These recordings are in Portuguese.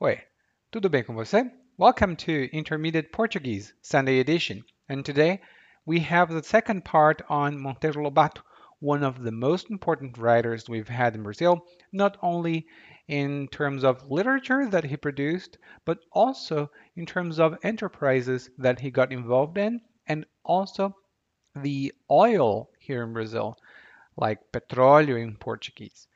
Oi, tudo bem com você? Welcome to Intermediate Portuguese Sunday edition. And today we have the second part on Monteiro Lobato, one of the most important writers we've had in Brazil, not only in terms of literature that he produced, but also in terms of enterprises that he got involved in, and also the oil here in Brazil, like petróleo in Portuguese.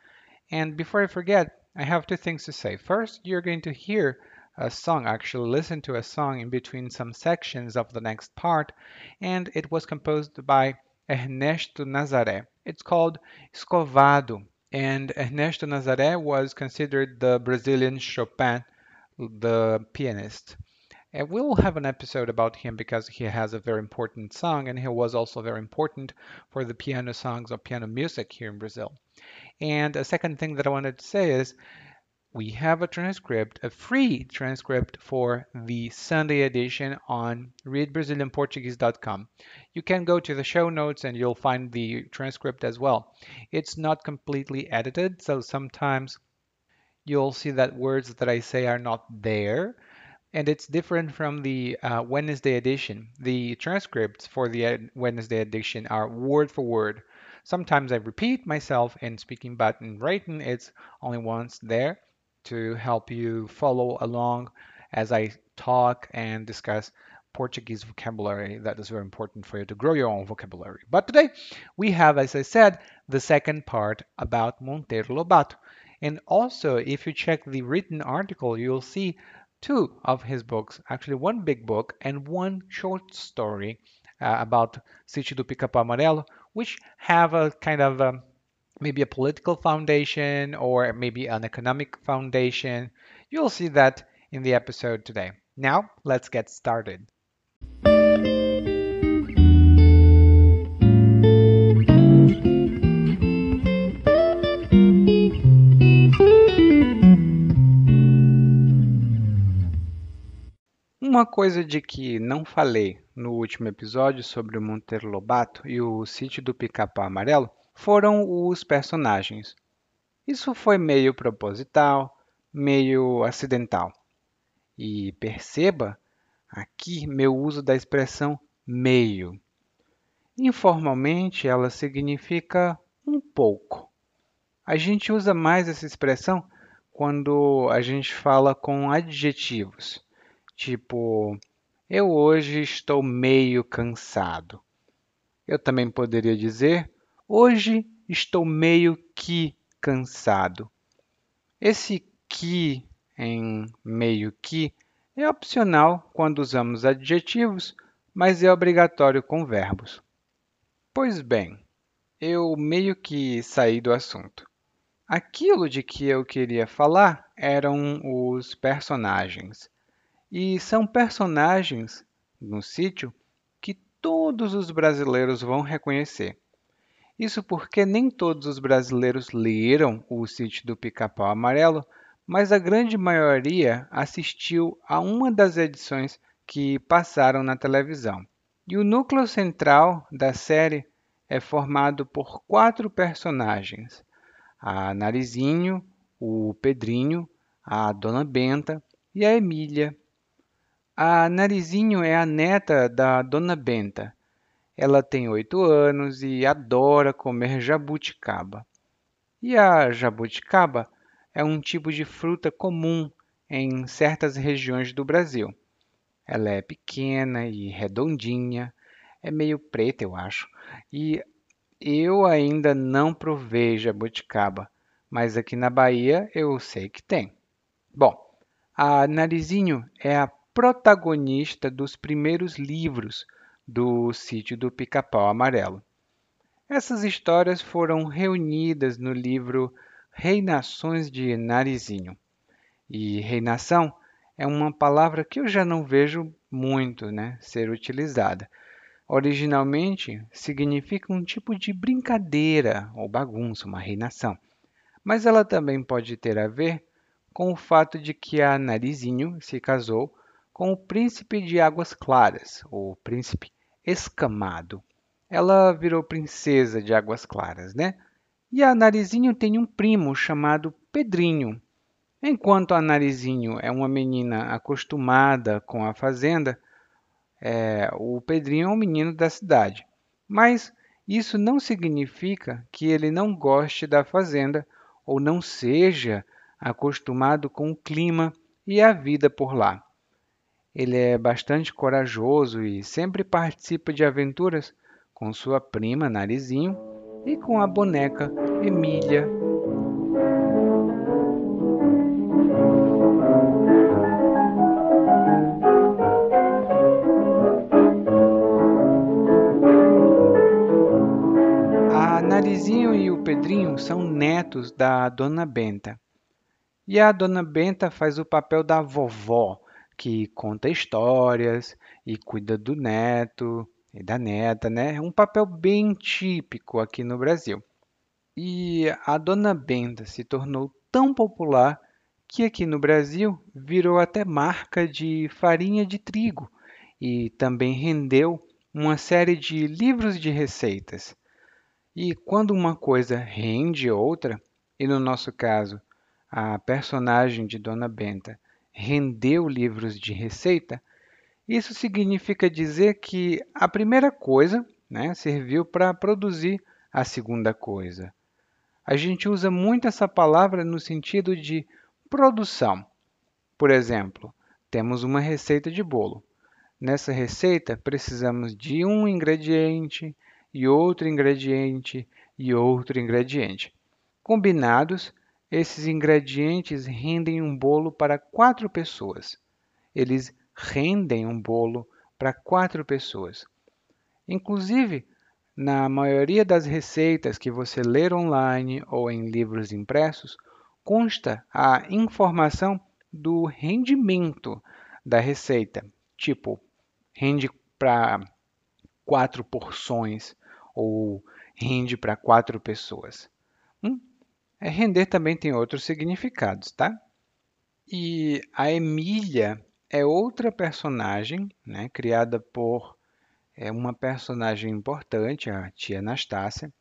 And before I forget, I have two things to say. First, you're going to hear a song, actually listen to a song in between some sections of the next part, and it was composed by Ernesto Nazaré. It's called Escovado, and Ernesto Nazaré was considered the Brazilian Chopin, the pianist. And we'll have an episode about him because he has a very important song, and he was also very important for the piano songs or piano music here in Brazil. And a second thing that I wanted to say is we have a transcript, a free transcript for the Sunday edition on readbrazilianportuguese.com. You can go to the show notes and you'll find the transcript as well. It's not completely edited, so sometimes you'll see that words that I say are not there. And it's different from the uh, Wednesday edition. The transcripts for the Wednesday edition are word for word. Sometimes I repeat myself in speaking, but in writing, it's only once there to help you follow along as I talk and discuss Portuguese vocabulary that is very important for you to grow your own vocabulary. But today we have, as I said, the second part about Monteiro Lobato. And also, if you check the written article, you'll see two of his books, actually one big book and one short story uh, about Sítio do Pica-Pau Amarelo, which have a kind of um, maybe a political foundation or maybe an economic foundation. You'll see that in the episode today. Now, let's get started. Uma coisa de que não falei no último episódio sobre o Monteiro Lobato e o sítio do Pica-Pau Amarelo foram os personagens. Isso foi meio proposital, meio acidental. E perceba aqui meu uso da expressão meio. Informalmente, ela significa um pouco. A gente usa mais essa expressão quando a gente fala com adjetivos, tipo eu hoje estou meio cansado. Eu também poderia dizer: Hoje estou meio que cansado. Esse que em meio que é opcional quando usamos adjetivos, mas é obrigatório com verbos. Pois bem, eu meio que saí do assunto. Aquilo de que eu queria falar eram os personagens. E são personagens no sítio que todos os brasileiros vão reconhecer. Isso porque nem todos os brasileiros leram o Sítio do Pica-Pau Amarelo, mas a grande maioria assistiu a uma das edições que passaram na televisão. E o núcleo central da série é formado por quatro personagens: a Narizinho, o Pedrinho, a Dona Benta e a Emília, a Narizinho é a neta da Dona Benta. Ela tem oito anos e adora comer jabuticaba. E a jabuticaba é um tipo de fruta comum em certas regiões do Brasil. Ela é pequena e redondinha, é meio preta, eu acho. E eu ainda não provei jabuticaba, mas aqui na Bahia eu sei que tem. Bom, a Narizinho é a protagonista dos primeiros livros do Sítio do Pica-Pau Amarelo. Essas histórias foram reunidas no livro Reinações de Narizinho. E reinação é uma palavra que eu já não vejo muito né, ser utilizada. Originalmente significa um tipo de brincadeira ou bagunça, uma reinação. Mas ela também pode ter a ver com o fato de que a Narizinho se casou com o príncipe de Águas Claras, o príncipe escamado. Ela virou princesa de Águas Claras, né? E a Narizinho tem um primo chamado Pedrinho. Enquanto a Narizinho é uma menina acostumada com a fazenda, é, o Pedrinho é um menino da cidade. Mas isso não significa que ele não goste da fazenda ou não seja acostumado com o clima e a vida por lá. Ele é bastante corajoso e sempre participa de aventuras com sua prima Narizinho e com a boneca Emília Narizinho e o Pedrinho são netos da Dona Benta. E a Dona Benta faz o papel da vovó, que conta histórias e cuida do neto e da neta, né? É um papel bem típico aqui no Brasil. E a Dona Benta se tornou tão popular que aqui no Brasil virou até marca de farinha de trigo e também rendeu uma série de livros de receitas. E quando uma coisa rende outra, e no nosso caso, a personagem de Dona Benta rendeu livros de receita, isso significa dizer que a primeira coisa né, serviu para produzir a segunda coisa. A gente usa muito essa palavra no sentido de produção. Por exemplo, temos uma receita de bolo. Nessa receita, precisamos de um ingrediente, e outro ingrediente e outro ingrediente. Combinados, esses ingredientes rendem um bolo para quatro pessoas. Eles rendem um bolo para quatro pessoas. Inclusive, na maioria das receitas que você ler online ou em livros impressos, consta a informação do rendimento da receita, tipo, rende para quatro porções ou rende para quatro pessoas. É, render também tem outros significados, tá? E a Emília é outra personagem, né, criada por é, uma personagem importante, a tia Anastácia.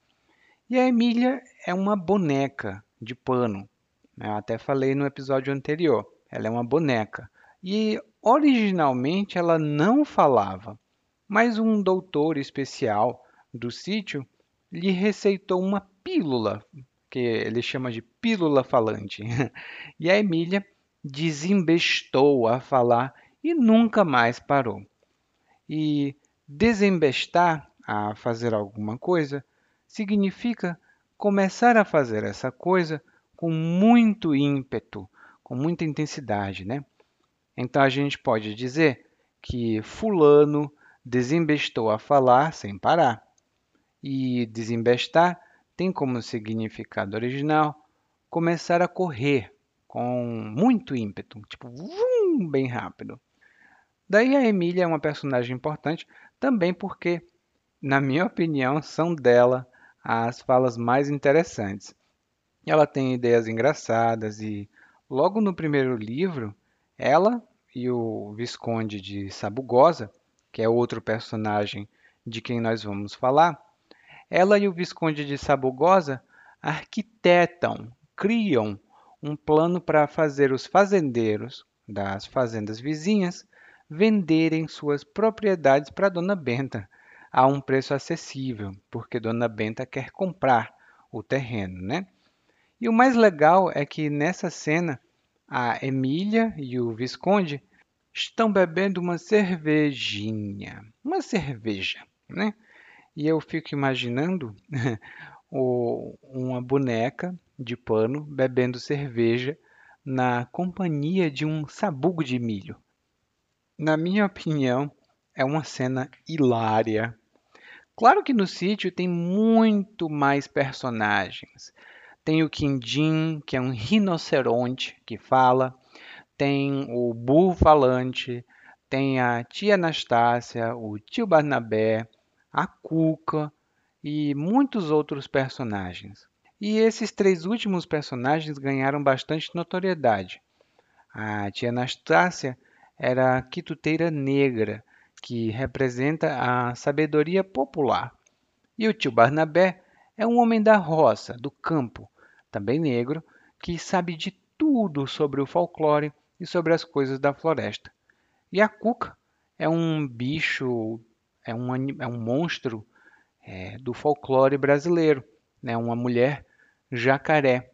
E a Emília é uma boneca de pano. Né? Eu até falei no episódio anterior. Ela é uma boneca. E originalmente ela não falava, mas um doutor especial do sítio lhe receitou uma pílula, que ele chama de pílula falante. E a Emília desembestou a falar e nunca mais parou. E desembestar a fazer alguma coisa significa começar a fazer essa coisa com muito ímpeto, com muita intensidade, né? Então a gente pode dizer que fulano desembestou a falar sem parar. E desembestar tem como significado original começar a correr com muito ímpeto, tipo vum, bem rápido. Daí a Emília é uma personagem importante também porque, na minha opinião, são dela as falas mais interessantes. Ela tem ideias engraçadas e, logo no primeiro livro, ela e o Visconde de Sabugosa, que é outro personagem de quem nós vamos falar, ela e o Visconde de Sabugosa arquitetam, criam um plano para fazer os fazendeiros das fazendas vizinhas venderem suas propriedades para Dona Benta a um preço acessível, porque Dona Benta quer comprar o terreno, né? E o mais legal é que nessa cena a Emília e o Visconde estão bebendo uma cervejinha, uma cerveja, né? E eu fico imaginando o, uma boneca de pano bebendo cerveja na companhia de um sabugo de milho. Na minha opinião, é uma cena hilária. Claro que no sítio tem muito mais personagens. Tem o Quindim, que é um rinoceronte que fala, tem o burro falante, tem a tia Anastácia, o tio Barnabé, a Cuca e muitos outros personagens. E esses três últimos personagens ganharam bastante notoriedade. A tia Anastácia era a quituteira negra, que representa a sabedoria popular. E o tio Barnabé é um homem da roça, do campo, também negro, que sabe de tudo sobre o folclore e sobre as coisas da floresta. E a cuca é um bicho, é um, é um monstro é, do folclore brasileiro, né? uma mulher jacaré.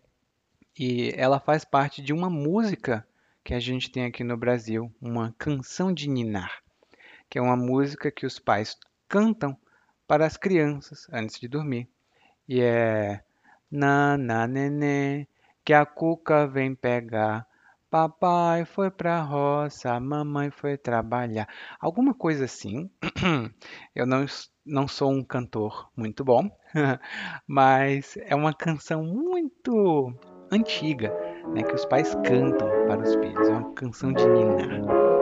E ela faz parte de uma música que a gente tem aqui no Brasil, uma canção de ninar, que é uma música que os pais cantam para as crianças antes de dormir. E é na na nenê que a cuca vem pegar Papai foi pra roça, mamãe foi trabalhar. Alguma coisa assim. Eu não, não sou um cantor muito bom, mas é uma canção muito antiga, né, que os pais cantam para os filhos. É uma canção de ninar.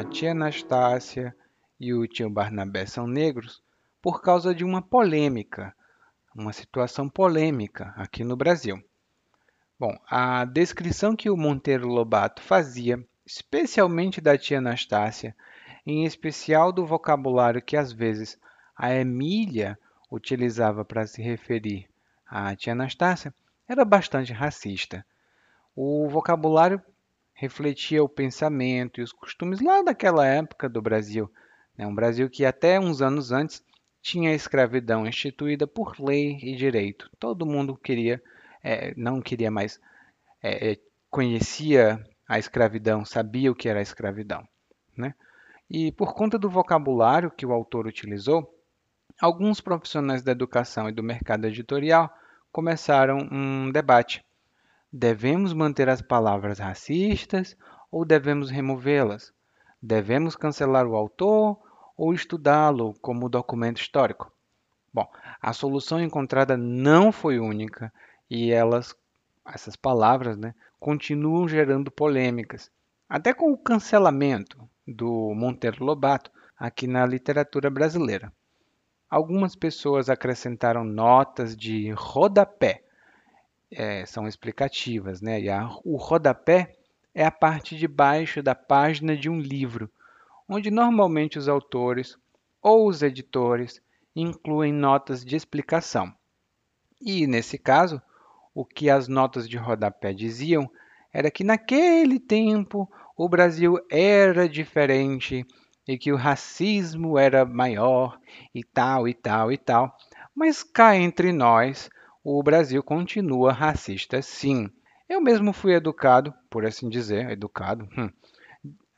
A tia Anastácia e o tio Barnabé são negros por causa de uma polêmica, uma situação polêmica aqui no Brasil. Bom, a descrição que o Monteiro Lobato fazia, especialmente da tia Anastácia, em especial do vocabulário que às vezes a Emília utilizava para se referir à tia Anastácia, era bastante racista. O vocabulário refletia o pensamento e os costumes lá daquela época do Brasil. Né? Um Brasil que até uns anos antes tinha a escravidão instituída por lei e direito. Todo mundo queria, é, não queria mais, é, é, conhecia a escravidão, sabia o que era a escravidão. Né? E por conta do vocabulário que o autor utilizou, alguns profissionais da educação e do mercado editorial começaram um debate Devemos manter as palavras racistas ou devemos removê-las? Devemos cancelar o autor ou estudá-lo como documento histórico? Bom, a solução encontrada não foi única e elas, essas palavras, né, continuam gerando polêmicas, até com o cancelamento do Monteiro Lobato aqui na literatura brasileira. Algumas pessoas acrescentaram notas de rodapé é, são explicativas, né? E a, o rodapé é a parte de baixo da página de um livro, onde normalmente os autores ou os editores incluem notas de explicação. E nesse caso, o que as notas de rodapé diziam era que naquele tempo o Brasil era diferente e que o racismo era maior e tal e tal e tal. Mas cá entre nós, o Brasil continua racista, sim. Eu mesmo fui educado, por assim dizer, educado, hum,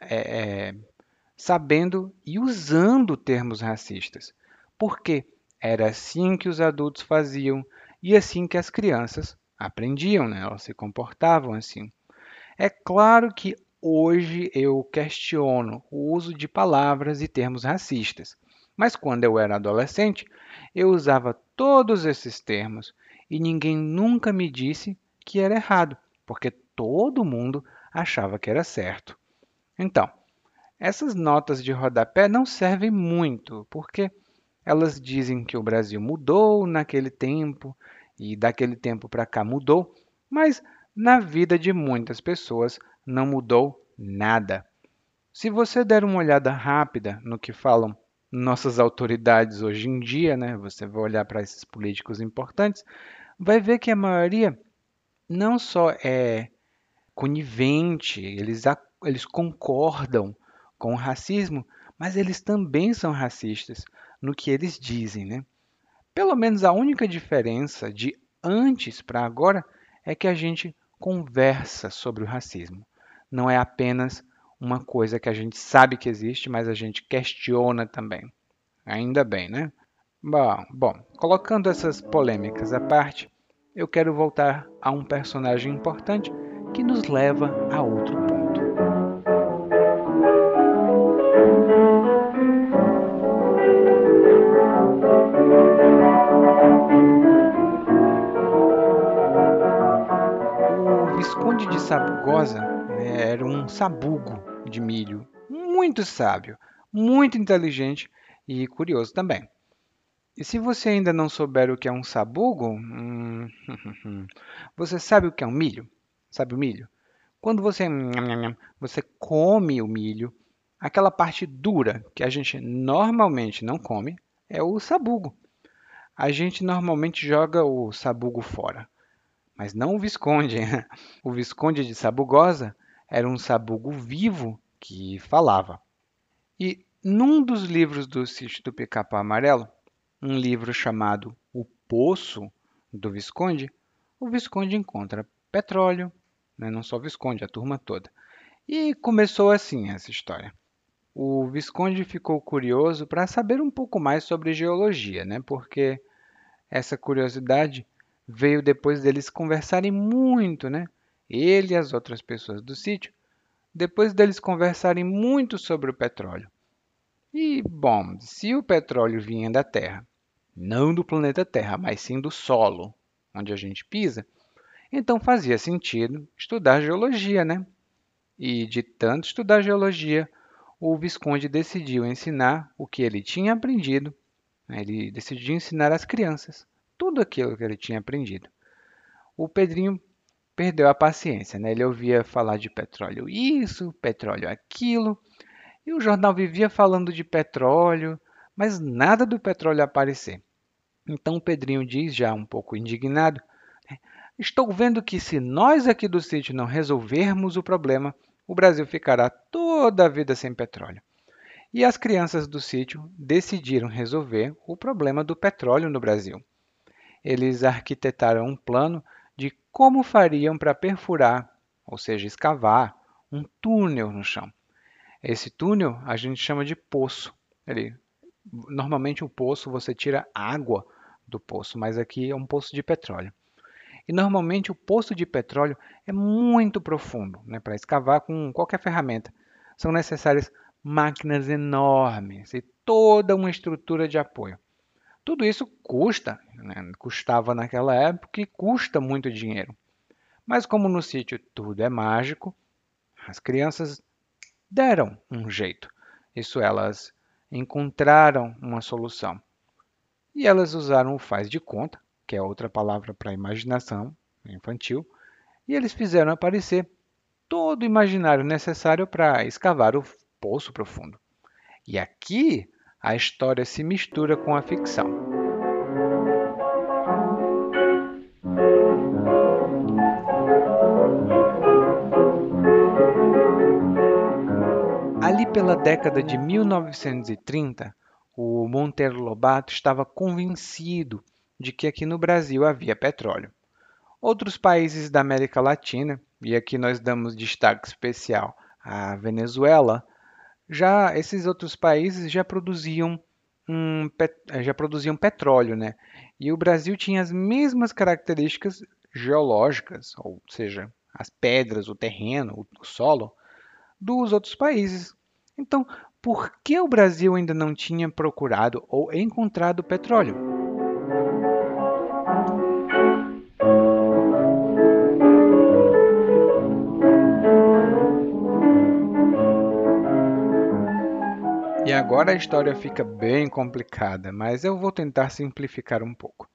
é, é, sabendo e usando termos racistas. Porque era assim que os adultos faziam e assim que as crianças aprendiam, né? elas se comportavam assim. É claro que hoje eu questiono o uso de palavras e termos racistas, mas quando eu era adolescente, eu usava todos esses termos e ninguém nunca me disse que era errado, porque todo mundo achava que era certo. Então, essas notas de rodapé não servem muito, porque elas dizem que o Brasil mudou naquele tempo e daquele tempo para cá mudou, mas na vida de muitas pessoas não mudou nada. Se você der uma olhada rápida no que falam nossas autoridades hoje em dia, né? Você vai olhar para esses políticos importantes, vai ver que a maioria não só é conivente, eles, eles concordam com o racismo, mas eles também são racistas no que eles dizem, né? Pelo menos a única diferença de antes para agora é que a gente conversa sobre o racismo. Não é apenas uma coisa que a gente sabe que existe, mas a gente questiona também. Ainda bem, né? Bom, bom, colocando essas polêmicas à parte, eu quero voltar a um personagem importante que nos leva a outro ponto. O Visconde de Sabugosa né, era um sabugo de milho, muito sábio, muito inteligente e curioso também. E se você ainda não souber o que é um sabugo, hum, você sabe o que é um milho? Sabe o milho? Quando você, você come o milho, aquela parte dura que a gente normalmente não come é o sabugo. A gente normalmente joga o sabugo fora, mas não o visconde. O visconde de Sabugosa era um sabugo vivo que falava. E num dos livros do Sítio do Pica-Pau Amarelo, um livro chamado O Poço do Visconde, o Visconde encontra petróleo, né? não só o Visconde, a turma toda. E começou assim essa história. O Visconde ficou curioso para saber um pouco mais sobre geologia, né? porque essa curiosidade veio depois deles conversarem muito, né? ele e as outras pessoas do sítio, depois deles conversarem muito sobre o petróleo. E, bom, se o petróleo vinha da Terra, não do planeta Terra, mas sim do solo onde a gente pisa, então fazia sentido estudar geologia, né? E de tanto estudar geologia, o Visconde decidiu ensinar o que ele tinha aprendido. Né? Ele decidiu ensinar às crianças tudo aquilo que ele tinha aprendido. O Pedrinho perdeu a paciência, né? Ele ouvia falar de petróleo isso, petróleo aquilo, e o jornal vivia falando de petróleo, mas nada do petróleo aparecer. Então Pedrinho diz, já um pouco indignado, né, Estou vendo que se nós aqui do sítio não resolvermos o problema, o Brasil ficará toda a vida sem petróleo. E as crianças do sítio decidiram resolver o problema do petróleo no Brasil. Eles arquitetaram um plano de como fariam para perfurar, ou seja, escavar, um túnel no chão. Esse túnel a gente chama de poço. Ele, normalmente o poço você tira água do poço, mas aqui é um poço de petróleo. E normalmente o poço de petróleo é muito profundo, né? para escavar com qualquer ferramenta. São necessárias máquinas enormes e toda uma estrutura de apoio. Tudo isso custa, né? custava naquela época e custa muito dinheiro. Mas como no sítio tudo é mágico, as crianças deram um jeito. Isso elas encontraram uma solução. E elas usaram o faz de conta, que é outra palavra para imaginação infantil, e eles fizeram aparecer todo o imaginário necessário para escavar o poço profundo. E aqui a história se mistura com a ficção. Pela década de 1930, o Monteiro Lobato estava convencido de que aqui no Brasil havia petróleo. Outros países da América Latina, e aqui nós damos destaque especial à Venezuela, já esses outros países já produziam um, já produziam petróleo, né? E o Brasil tinha as mesmas características geológicas, ou seja, as pedras, o terreno, o solo, dos outros países então, por que o Brasil ainda não tinha procurado ou encontrado petróleo? E agora a história fica bem complicada, mas eu vou tentar simplificar um pouco.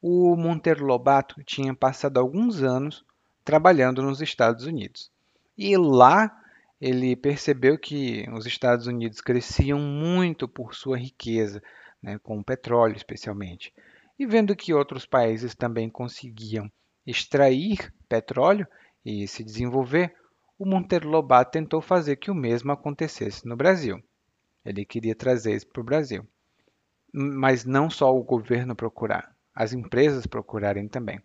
O Monteiro Lobato tinha passado alguns anos trabalhando nos Estados Unidos. E lá ele percebeu que os Estados Unidos cresciam muito por sua riqueza, né, com o petróleo especialmente. E vendo que outros países também conseguiam extrair petróleo e se desenvolver, o Monteiro Lobato tentou fazer que o mesmo acontecesse no Brasil. Ele queria trazer isso para o Brasil. Mas não só o governo procurar, as empresas procurarem também,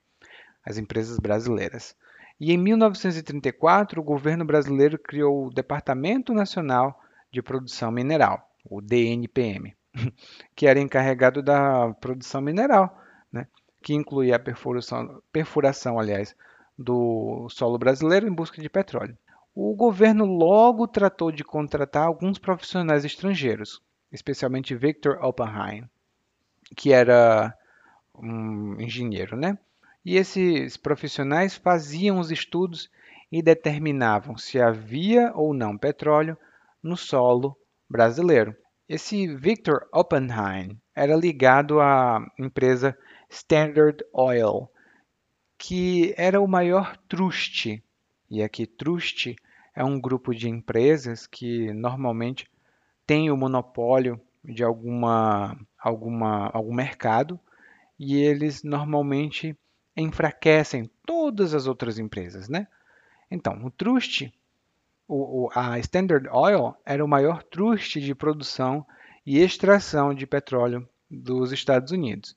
as empresas brasileiras. E em 1934, o governo brasileiro criou o Departamento Nacional de Produção Mineral, o DNPM, que era encarregado da produção mineral, né? que incluía a perfuração, perfuração aliás, do solo brasileiro em busca de petróleo. O governo logo tratou de contratar alguns profissionais estrangeiros, especialmente Victor Oppenheim, que era um engenheiro, né? E esses profissionais faziam os estudos e determinavam se havia ou não petróleo no solo brasileiro. Esse Victor Oppenheim era ligado à empresa Standard Oil, que era o maior truste E aqui trust é um grupo de empresas que normalmente tem o monopólio de alguma, alguma, algum mercado e eles normalmente enfraquecem todas as outras empresas, né? Então, o trust, o, a Standard Oil era o maior trust de produção e extração de petróleo dos Estados Unidos.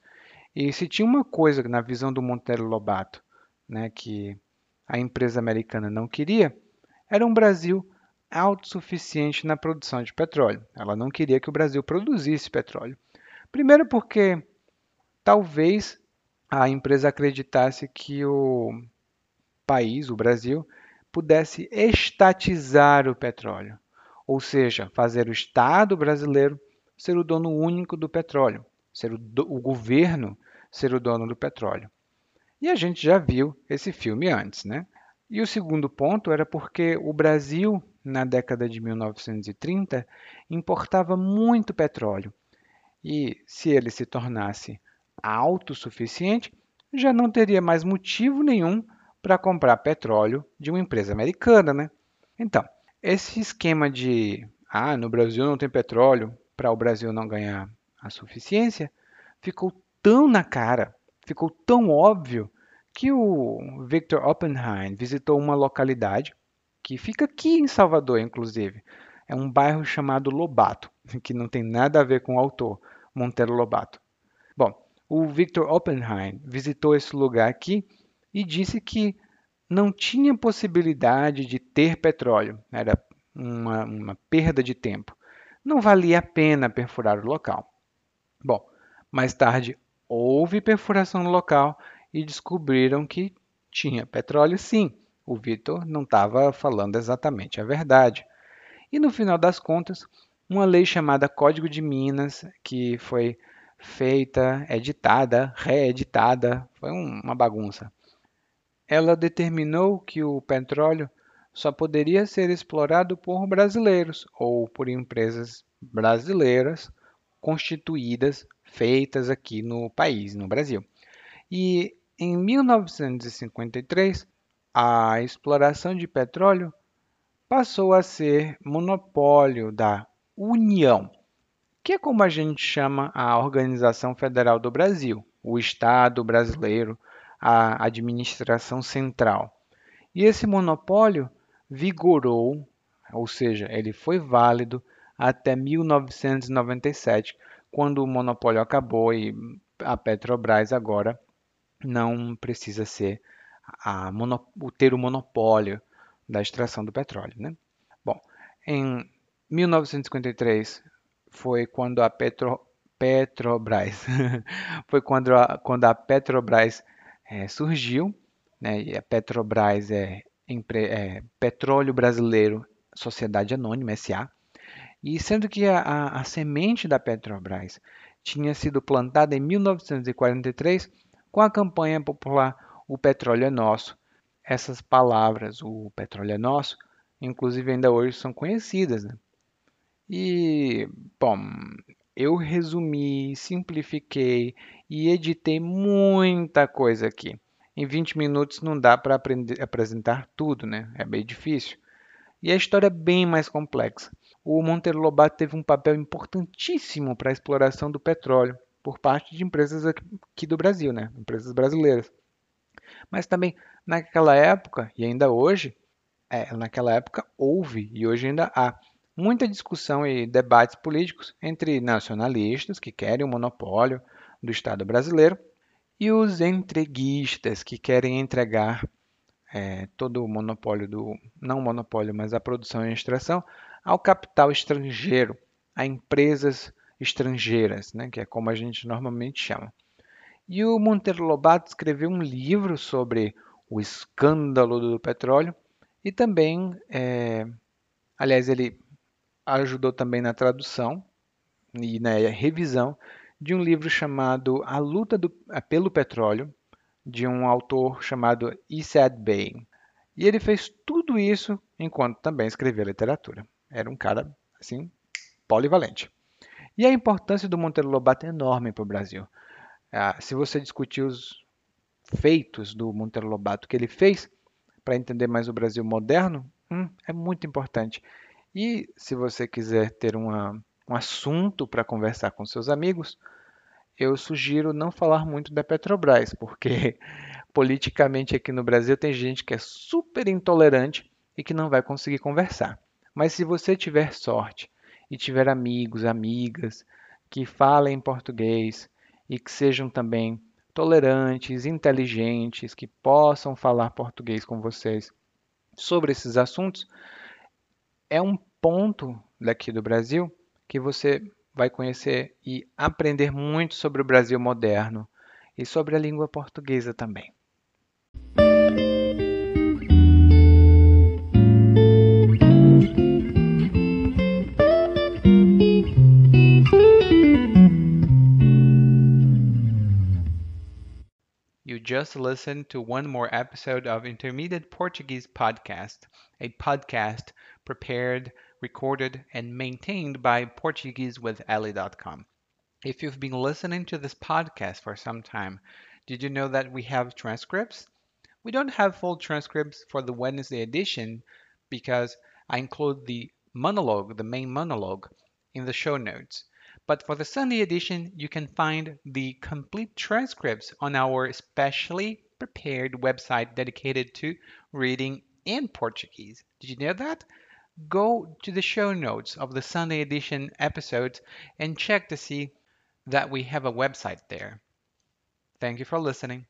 E se tinha uma coisa na visão do Monteiro Lobato, né, que a empresa americana não queria, era um Brasil autossuficiente na produção de petróleo. Ela não queria que o Brasil produzisse petróleo. Primeiro porque talvez a empresa acreditasse que o país, o Brasil, pudesse estatizar o petróleo, ou seja, fazer o Estado brasileiro ser o dono único do petróleo, ser o, do, o governo ser o dono do petróleo. E a gente já viu esse filme antes, né? E o segundo ponto era porque o Brasil, na década de 1930, importava muito petróleo. E se ele se tornasse autossuficiente, já não teria mais motivo nenhum para comprar petróleo de uma empresa americana, né? Então, esse esquema de ah, no Brasil não tem petróleo, para o Brasil não ganhar a suficiência, ficou tão na cara, ficou tão óbvio que o Victor Oppenheim visitou uma localidade que fica aqui em Salvador, inclusive. É um bairro chamado Lobato, que não tem nada a ver com o autor, Monteiro Lobato. Bom, o Victor Oppenheim visitou esse lugar aqui e disse que não tinha possibilidade de ter petróleo, era uma, uma perda de tempo. Não valia a pena perfurar o local. Bom, mais tarde houve perfuração no local e descobriram que tinha petróleo sim. O Vitor não estava falando exatamente a verdade. E no final das contas, uma lei chamada Código de Minas, que foi feita, editada, reeditada, foi uma bagunça. Ela determinou que o petróleo só poderia ser explorado por brasileiros ou por empresas brasileiras constituídas, feitas aqui no país, no Brasil. E em 1953, a exploração de petróleo passou a ser monopólio da União, que é como a gente chama a Organização Federal do Brasil, o Estado brasileiro, a administração central. E esse monopólio vigorou, ou seja, ele foi válido até 1997, quando o monopólio acabou e a Petrobras agora não precisa ser a ter o monopólio da extração do petróleo. Né? Bom, em 1953 foi quando a Petro, Petrobras foi quando a, quando a Petrobras é, surgiu, né? E a Petrobras é, é, Petróleo Brasileiro Sociedade Anônima SA, e sendo que a, a, a semente da Petrobras tinha sido plantada em 1943 com a campanha popular O Petróleo é Nosso. Essas palavras, o petróleo é nosso, inclusive ainda hoje são conhecidas. Né? E, bom, eu resumi, simplifiquei e editei muita coisa aqui. Em 20 minutos não dá para apresentar tudo, né? É bem difícil. E a história é bem mais complexa. O Monteiro Lobato teve um papel importantíssimo para a exploração do petróleo por parte de empresas aqui do Brasil, né? empresas brasileiras. Mas também naquela época, e ainda hoje, é, naquela época houve e hoje ainda há muita discussão e debates políticos entre nacionalistas que querem o monopólio do Estado brasileiro e os entreguistas que querem entregar é, todo o monopólio do não monopólio, mas a produção e a extração ao capital estrangeiro, a empresas estrangeiras, né, que é como a gente normalmente chama. E o Monteiro Lobato escreveu um livro sobre o escândalo do petróleo e também, é, aliás, ele ajudou também na tradução e na revisão de um livro chamado A Luta do, pelo Petróleo, de um autor chamado Isad Bey. E ele fez tudo isso enquanto também escrevia literatura. Era um cara, assim, polivalente. E a importância do Monteiro Lobato é enorme para o Brasil. Ah, se você discutir os feitos do Monteiro Lobato que ele fez, para entender mais o Brasil moderno, hum, é muito importante. E se você quiser ter uma, um assunto para conversar com seus amigos, eu sugiro não falar muito da Petrobras, porque politicamente aqui no Brasil tem gente que é super intolerante e que não vai conseguir conversar. Mas se você tiver sorte e tiver amigos, amigas que falem português e que sejam também tolerantes, inteligentes, que possam falar português com vocês sobre esses assuntos, é um ponto daqui do Brasil que você vai conhecer e aprender muito sobre o Brasil moderno e sobre a língua portuguesa também. You just listened to one more episode of Intermediate Portuguese Podcast, a podcast prepared, recorded, and maintained by PortugueseWithEli.com. If you've been listening to this podcast for some time, did you know that we have transcripts? We don't have full transcripts for the Wednesday edition because I include the monologue, the main monologue, in the show notes. But for the Sunday edition, you can find the complete transcripts on our specially prepared website dedicated to reading in Portuguese. Did you know that? Go to the show notes of the Sunday edition episode and check to see that we have a website there. Thank you for listening.